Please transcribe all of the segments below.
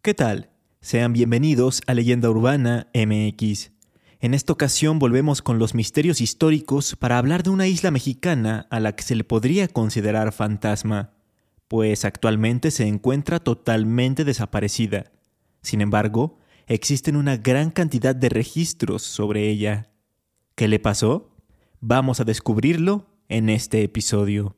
¿Qué tal? Sean bienvenidos a Leyenda Urbana MX. En esta ocasión volvemos con los misterios históricos para hablar de una isla mexicana a la que se le podría considerar fantasma, pues actualmente se encuentra totalmente desaparecida. Sin embargo, existen una gran cantidad de registros sobre ella. ¿Qué le pasó? Vamos a descubrirlo en este episodio.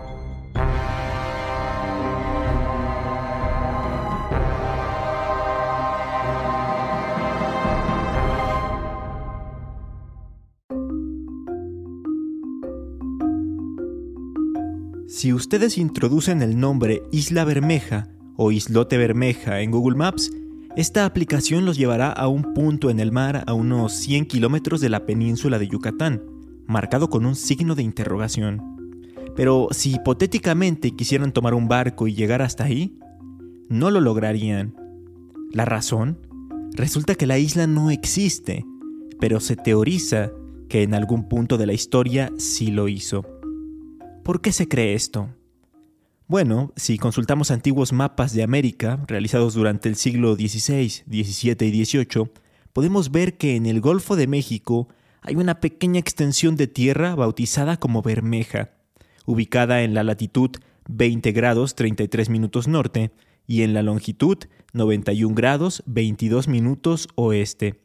Si ustedes introducen el nombre Isla Bermeja o Islote Bermeja en Google Maps, esta aplicación los llevará a un punto en el mar a unos 100 kilómetros de la península de Yucatán, marcado con un signo de interrogación. Pero si hipotéticamente quisieran tomar un barco y llegar hasta ahí, no lo lograrían. ¿La razón? Resulta que la isla no existe, pero se teoriza que en algún punto de la historia sí lo hizo. ¿Por qué se cree esto? Bueno, si consultamos antiguos mapas de América realizados durante el siglo XVI, XVII y XVIII, podemos ver que en el Golfo de México hay una pequeña extensión de tierra bautizada como Bermeja, ubicada en la latitud 20 grados 33 minutos norte y en la longitud 91 grados 22 minutos oeste.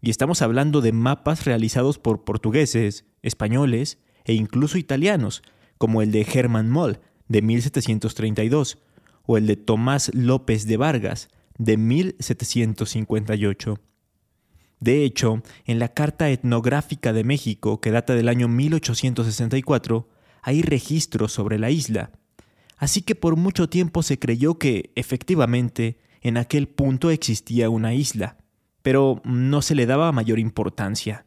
Y estamos hablando de mapas realizados por portugueses, españoles e incluso italianos, como el de Hermann Moll de 1732 o el de Tomás López de Vargas de 1758. De hecho, en la Carta Etnográfica de México, que data del año 1864, hay registros sobre la isla. Así que por mucho tiempo se creyó que, efectivamente, en aquel punto existía una isla, pero no se le daba mayor importancia.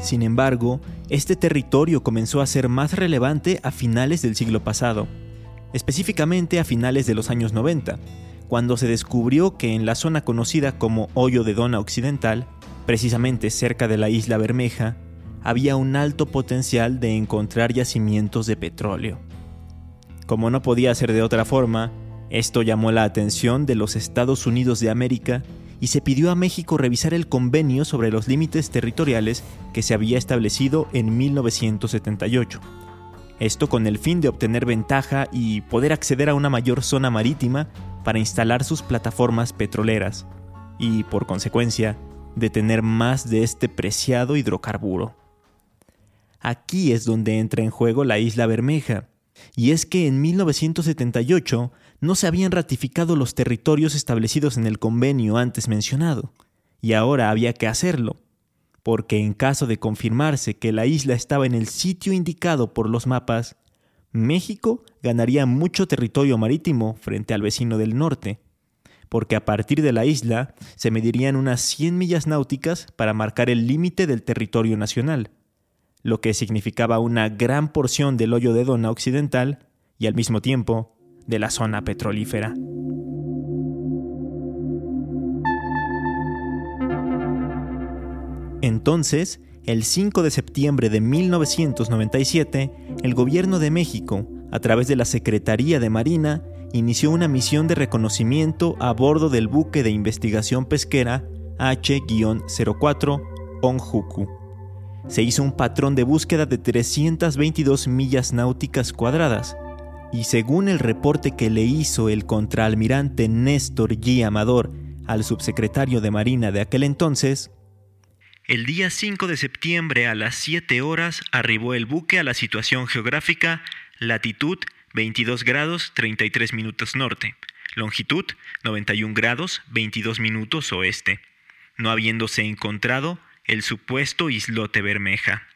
Sin embargo, este territorio comenzó a ser más relevante a finales del siglo pasado, específicamente a finales de los años 90, cuando se descubrió que en la zona conocida como Hoyo de Dona Occidental, precisamente cerca de la isla Bermeja, había un alto potencial de encontrar yacimientos de petróleo. Como no podía ser de otra forma, esto llamó la atención de los Estados Unidos de América y se pidió a México revisar el convenio sobre los límites territoriales que se había establecido en 1978. Esto con el fin de obtener ventaja y poder acceder a una mayor zona marítima para instalar sus plataformas petroleras y, por consecuencia, de tener más de este preciado hidrocarburo. Aquí es donde entra en juego la isla Bermeja, y es que en 1978 no se habían ratificado los territorios establecidos en el convenio antes mencionado, y ahora había que hacerlo, porque en caso de confirmarse que la isla estaba en el sitio indicado por los mapas, México ganaría mucho territorio marítimo frente al vecino del norte, porque a partir de la isla se medirían unas 100 millas náuticas para marcar el límite del territorio nacional, lo que significaba una gran porción del hoyo de Dona occidental y al mismo tiempo de la zona petrolífera. Entonces, el 5 de septiembre de 1997, el gobierno de México, a través de la Secretaría de Marina, inició una misión de reconocimiento a bordo del buque de investigación pesquera H-04 Onjuku. Se hizo un patrón de búsqueda de 322 millas náuticas cuadradas, y según el reporte que le hizo el contraalmirante Néstor G. Amador al subsecretario de Marina de aquel entonces, el día 5 de septiembre a las 7 horas arribó el buque a la situación geográfica latitud 22 grados 33 minutos norte, longitud 91 grados 22 minutos oeste, no habiéndose encontrado el supuesto islote Bermeja.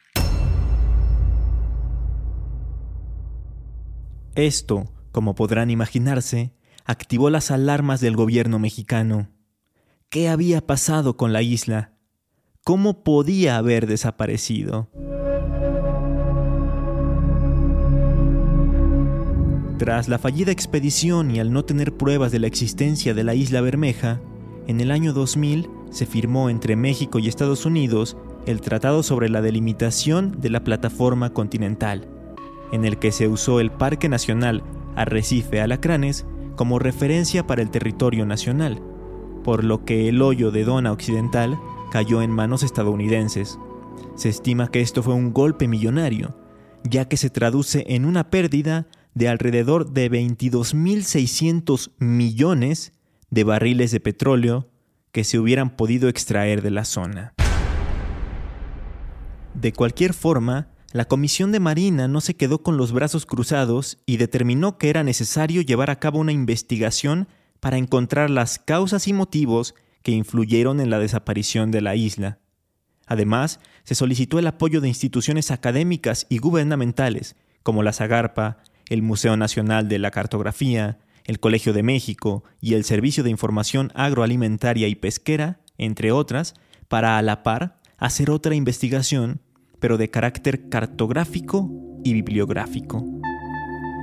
Esto, como podrán imaginarse, activó las alarmas del gobierno mexicano. ¿Qué había pasado con la isla? ¿Cómo podía haber desaparecido? Tras la fallida expedición y al no tener pruebas de la existencia de la isla Bermeja, en el año 2000 se firmó entre México y Estados Unidos el Tratado sobre la Delimitación de la Plataforma Continental, en el que se usó el Parque Nacional Arrecife Alacranes como referencia para el territorio nacional, por lo que el hoyo de Dona Occidental cayó en manos estadounidenses. Se estima que esto fue un golpe millonario, ya que se traduce en una pérdida de alrededor de 22.600 millones de barriles de petróleo que se hubieran podido extraer de la zona. De cualquier forma, la Comisión de Marina no se quedó con los brazos cruzados y determinó que era necesario llevar a cabo una investigación para encontrar las causas y motivos que influyeron en la desaparición de la isla. Además, se solicitó el apoyo de instituciones académicas y gubernamentales, como la Zagarpa, el Museo Nacional de la Cartografía, el Colegio de México y el Servicio de Información Agroalimentaria y Pesquera, entre otras, para a la par hacer otra investigación, pero de carácter cartográfico y bibliográfico.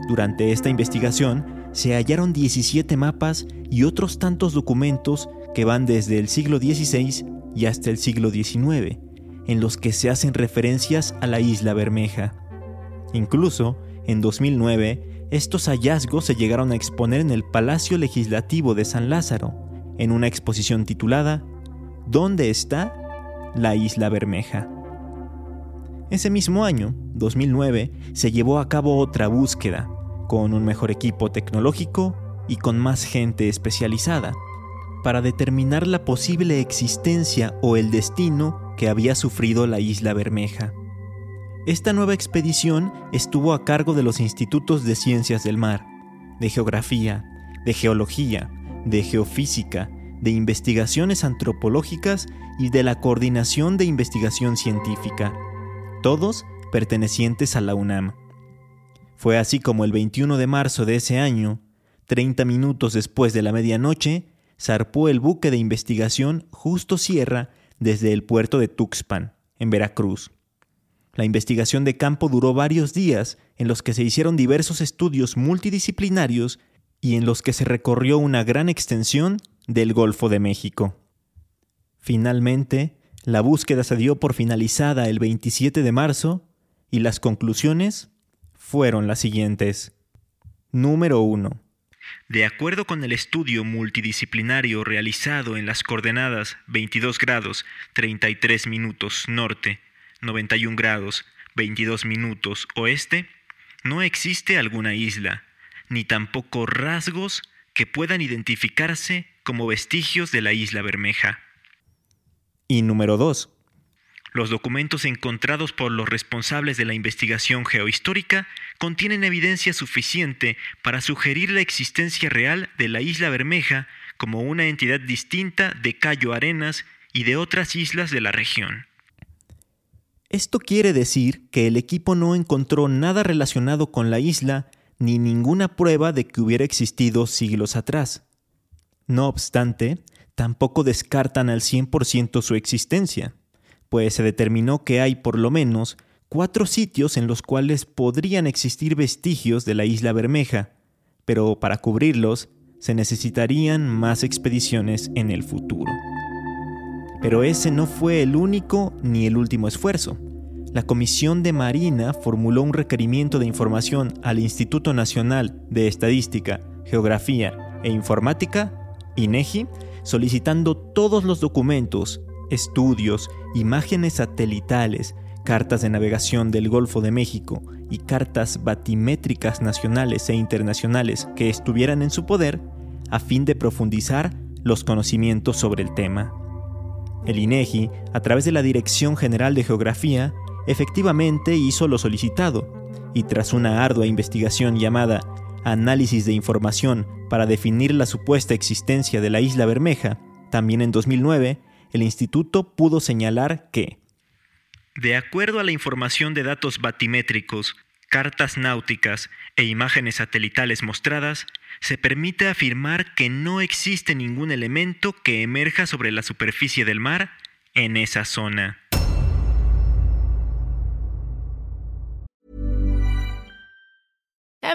Durante esta investigación se hallaron 17 mapas y otros tantos documentos que van desde el siglo XVI y hasta el siglo XIX, en los que se hacen referencias a la isla Bermeja. Incluso en 2009, estos hallazgos se llegaron a exponer en el Palacio Legislativo de San Lázaro, en una exposición titulada ¿Dónde está la Isla Bermeja? Ese mismo año, 2009, se llevó a cabo otra búsqueda, con un mejor equipo tecnológico y con más gente especializada, para determinar la posible existencia o el destino que había sufrido la Isla Bermeja. Esta nueva expedición estuvo a cargo de los institutos de ciencias del mar, de geografía, de geología, de geofísica, de investigaciones antropológicas y de la coordinación de investigación científica, todos pertenecientes a la UNAM. Fue así como el 21 de marzo de ese año, 30 minutos después de la medianoche, zarpó el buque de investigación Justo Sierra desde el puerto de Tuxpan, en Veracruz. La investigación de campo duró varios días en los que se hicieron diversos estudios multidisciplinarios y en los que se recorrió una gran extensión del Golfo de México. Finalmente, la búsqueda se dio por finalizada el 27 de marzo y las conclusiones fueron las siguientes. Número 1. De acuerdo con el estudio multidisciplinario realizado en las coordenadas 22 grados 33 minutos norte 91 grados 22 minutos oeste, no existe alguna isla, ni tampoco rasgos que puedan identificarse como vestigios de la isla Bermeja. Y número 2. Los documentos encontrados por los responsables de la investigación geohistórica contienen evidencia suficiente para sugerir la existencia real de la isla Bermeja como una entidad distinta de Cayo Arenas y de otras islas de la región. Esto quiere decir que el equipo no encontró nada relacionado con la isla ni ninguna prueba de que hubiera existido siglos atrás. No obstante, tampoco descartan al 100% su existencia, pues se determinó que hay por lo menos cuatro sitios en los cuales podrían existir vestigios de la isla Bermeja, pero para cubrirlos se necesitarían más expediciones en el futuro. Pero ese no fue el único ni el último esfuerzo. La Comisión de Marina formuló un requerimiento de información al Instituto Nacional de Estadística, Geografía e Informática, INEGI, solicitando todos los documentos, estudios, imágenes satelitales, cartas de navegación del Golfo de México y cartas batimétricas nacionales e internacionales que estuvieran en su poder a fin de profundizar los conocimientos sobre el tema. El INEGI, a través de la Dirección General de Geografía, efectivamente hizo lo solicitado, y tras una ardua investigación llamada Análisis de Información para definir la supuesta existencia de la isla Bermeja, también en 2009, el instituto pudo señalar que, de acuerdo a la información de datos batimétricos, cartas náuticas e imágenes satelitales mostradas, se permite afirmar que no existe ningún elemento que emerja sobre la superficie del mar en esa zona.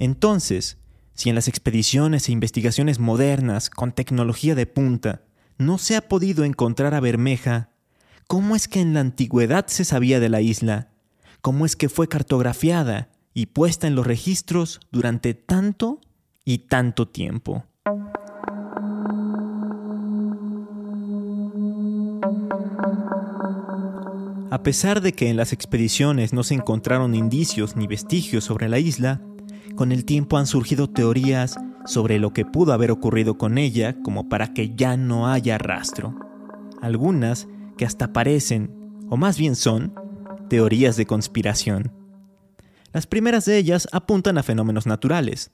Entonces, si en las expediciones e investigaciones modernas con tecnología de punta no se ha podido encontrar a Bermeja, ¿cómo es que en la antigüedad se sabía de la isla? ¿Cómo es que fue cartografiada y puesta en los registros durante tanto y tanto tiempo? A pesar de que en las expediciones no se encontraron indicios ni vestigios sobre la isla, con el tiempo han surgido teorías sobre lo que pudo haber ocurrido con ella como para que ya no haya rastro. Algunas que hasta parecen, o más bien son, teorías de conspiración. Las primeras de ellas apuntan a fenómenos naturales.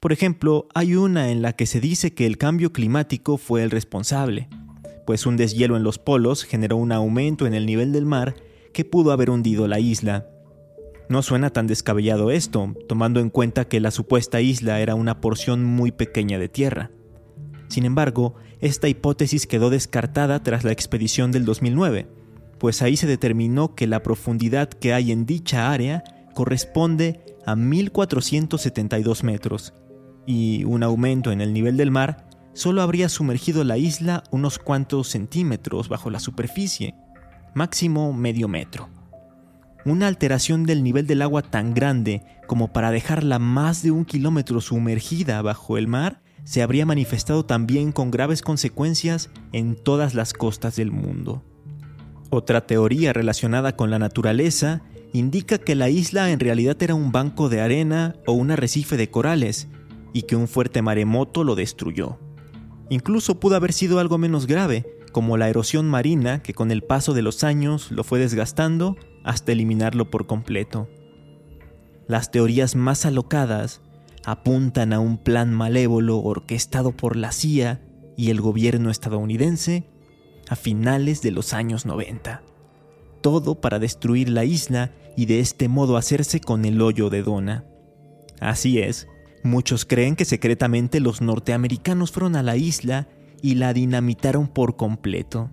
Por ejemplo, hay una en la que se dice que el cambio climático fue el responsable, pues un deshielo en los polos generó un aumento en el nivel del mar que pudo haber hundido la isla. No suena tan descabellado esto, tomando en cuenta que la supuesta isla era una porción muy pequeña de tierra. Sin embargo, esta hipótesis quedó descartada tras la expedición del 2009, pues ahí se determinó que la profundidad que hay en dicha área corresponde a 1472 metros, y un aumento en el nivel del mar solo habría sumergido la isla unos cuantos centímetros bajo la superficie, máximo medio metro. Una alteración del nivel del agua tan grande como para dejarla más de un kilómetro sumergida bajo el mar se habría manifestado también con graves consecuencias en todas las costas del mundo. Otra teoría relacionada con la naturaleza indica que la isla en realidad era un banco de arena o un arrecife de corales y que un fuerte maremoto lo destruyó. Incluso pudo haber sido algo menos grave, como la erosión marina que con el paso de los años lo fue desgastando hasta eliminarlo por completo. Las teorías más alocadas apuntan a un plan malévolo orquestado por la CIA y el gobierno estadounidense a finales de los años 90. Todo para destruir la isla y de este modo hacerse con el hoyo de Dona. Así es, muchos creen que secretamente los norteamericanos fueron a la isla y la dinamitaron por completo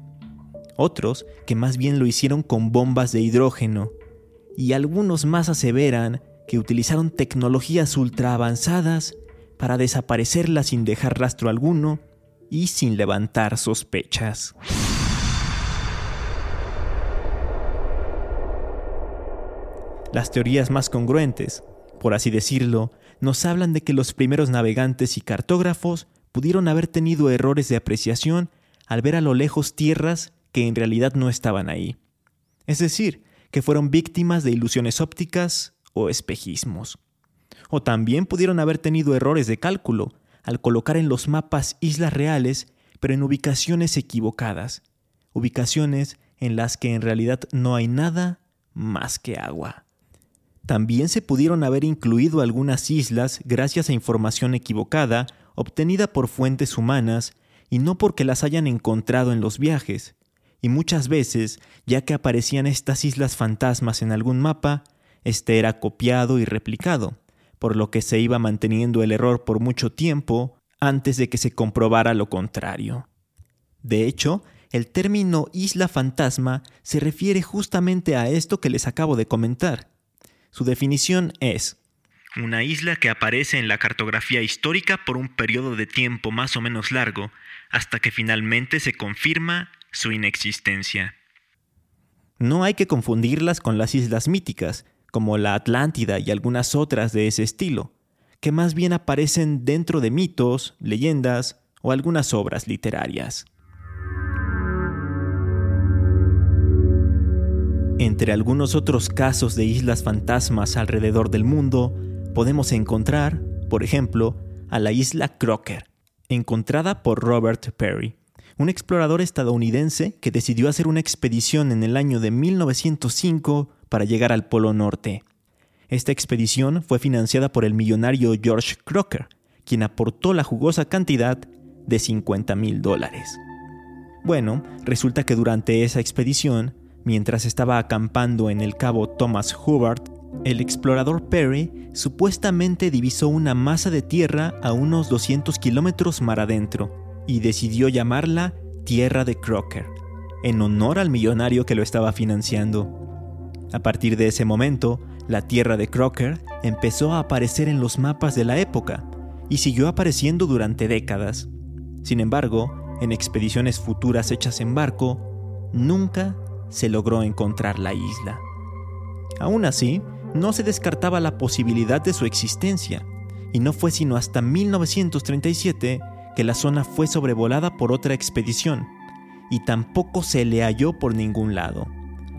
otros que más bien lo hicieron con bombas de hidrógeno, y algunos más aseveran que utilizaron tecnologías ultra avanzadas para desaparecerla sin dejar rastro alguno y sin levantar sospechas. Las teorías más congruentes, por así decirlo, nos hablan de que los primeros navegantes y cartógrafos pudieron haber tenido errores de apreciación al ver a lo lejos tierras que en realidad no estaban ahí. Es decir, que fueron víctimas de ilusiones ópticas o espejismos. O también pudieron haber tenido errores de cálculo al colocar en los mapas islas reales, pero en ubicaciones equivocadas, ubicaciones en las que en realidad no hay nada más que agua. También se pudieron haber incluido algunas islas gracias a información equivocada obtenida por fuentes humanas y no porque las hayan encontrado en los viajes, y muchas veces, ya que aparecían estas islas fantasmas en algún mapa, este era copiado y replicado, por lo que se iba manteniendo el error por mucho tiempo antes de que se comprobara lo contrario. De hecho, el término isla fantasma se refiere justamente a esto que les acabo de comentar. Su definición es una isla que aparece en la cartografía histórica por un periodo de tiempo más o menos largo, hasta que finalmente se confirma su inexistencia. No hay que confundirlas con las islas míticas, como la Atlántida y algunas otras de ese estilo, que más bien aparecen dentro de mitos, leyendas o algunas obras literarias. Entre algunos otros casos de islas fantasmas alrededor del mundo, podemos encontrar, por ejemplo, a la isla Crocker, encontrada por Robert Perry, un explorador estadounidense que decidió hacer una expedición en el año de 1905 para llegar al Polo Norte. Esta expedición fue financiada por el millonario George Crocker, quien aportó la jugosa cantidad de 50 mil dólares. Bueno, resulta que durante esa expedición, mientras estaba acampando en el cabo Thomas Hubbard, el explorador Perry supuestamente divisó una masa de tierra a unos 200 kilómetros mar adentro y decidió llamarla Tierra de Crocker, en honor al millonario que lo estaba financiando. A partir de ese momento, la Tierra de Crocker empezó a aparecer en los mapas de la época y siguió apareciendo durante décadas. Sin embargo, en expediciones futuras hechas en barco, nunca se logró encontrar la isla. Aún así, no se descartaba la posibilidad de su existencia, y no fue sino hasta 1937 que la zona fue sobrevolada por otra expedición, y tampoco se le halló por ningún lado,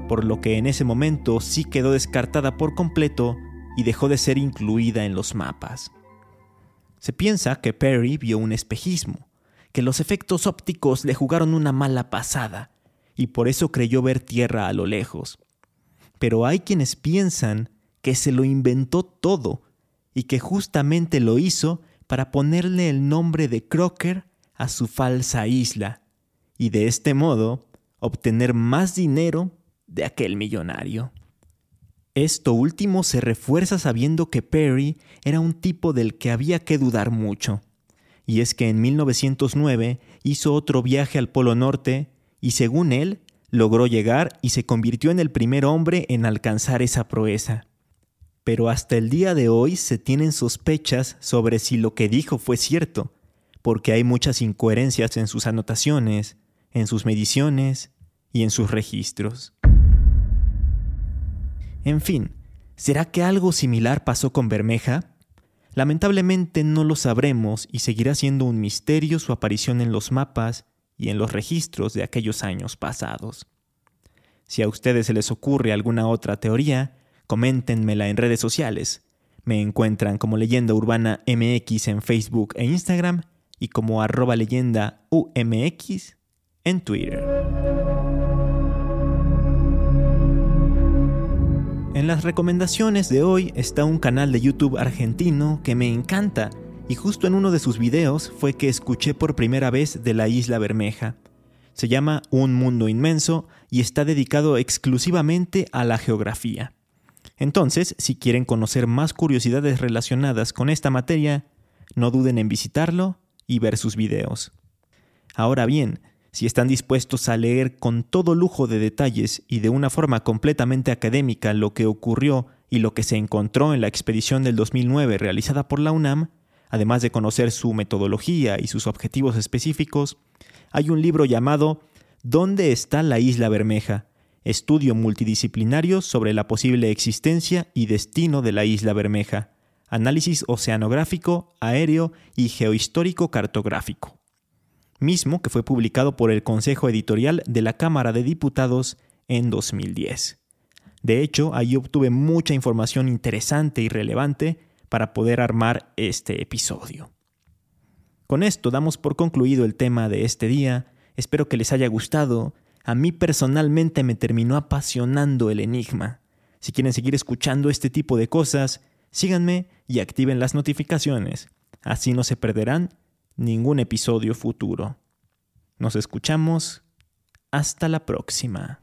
por lo que en ese momento sí quedó descartada por completo y dejó de ser incluida en los mapas. Se piensa que Perry vio un espejismo, que los efectos ópticos le jugaron una mala pasada, y por eso creyó ver tierra a lo lejos. Pero hay quienes piensan que se lo inventó todo y que justamente lo hizo para ponerle el nombre de Crocker a su falsa isla y de este modo obtener más dinero de aquel millonario. Esto último se refuerza sabiendo que Perry era un tipo del que había que dudar mucho. Y es que en 1909 hizo otro viaje al Polo Norte y según él logró llegar y se convirtió en el primer hombre en alcanzar esa proeza pero hasta el día de hoy se tienen sospechas sobre si lo que dijo fue cierto, porque hay muchas incoherencias en sus anotaciones, en sus mediciones y en sus registros. En fin, ¿será que algo similar pasó con Bermeja? Lamentablemente no lo sabremos y seguirá siendo un misterio su aparición en los mapas y en los registros de aquellos años pasados. Si a ustedes se les ocurre alguna otra teoría, Coméntenmela en redes sociales. Me encuentran como Leyenda Urbana MX en Facebook e Instagram y como arroba leyenda en Twitter. En las recomendaciones de hoy está un canal de YouTube argentino que me encanta y justo en uno de sus videos fue que escuché por primera vez de la isla Bermeja. Se llama Un Mundo Inmenso y está dedicado exclusivamente a la geografía. Entonces, si quieren conocer más curiosidades relacionadas con esta materia, no duden en visitarlo y ver sus videos. Ahora bien, si están dispuestos a leer con todo lujo de detalles y de una forma completamente académica lo que ocurrió y lo que se encontró en la expedición del 2009 realizada por la UNAM, además de conocer su metodología y sus objetivos específicos, hay un libro llamado ¿Dónde está la isla Bermeja? Estudio multidisciplinario sobre la posible existencia y destino de la isla Bermeja, análisis oceanográfico, aéreo y geohistórico cartográfico, mismo que fue publicado por el Consejo Editorial de la Cámara de Diputados en 2010. De hecho, ahí obtuve mucha información interesante y relevante para poder armar este episodio. Con esto damos por concluido el tema de este día, espero que les haya gustado a mí personalmente me terminó apasionando el enigma. Si quieren seguir escuchando este tipo de cosas, síganme y activen las notificaciones. Así no se perderán ningún episodio futuro. Nos escuchamos. Hasta la próxima.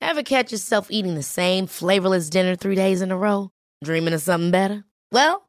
Ever catch yourself eating the same flavorless dinner three days in a row? Dreaming of something better? Well,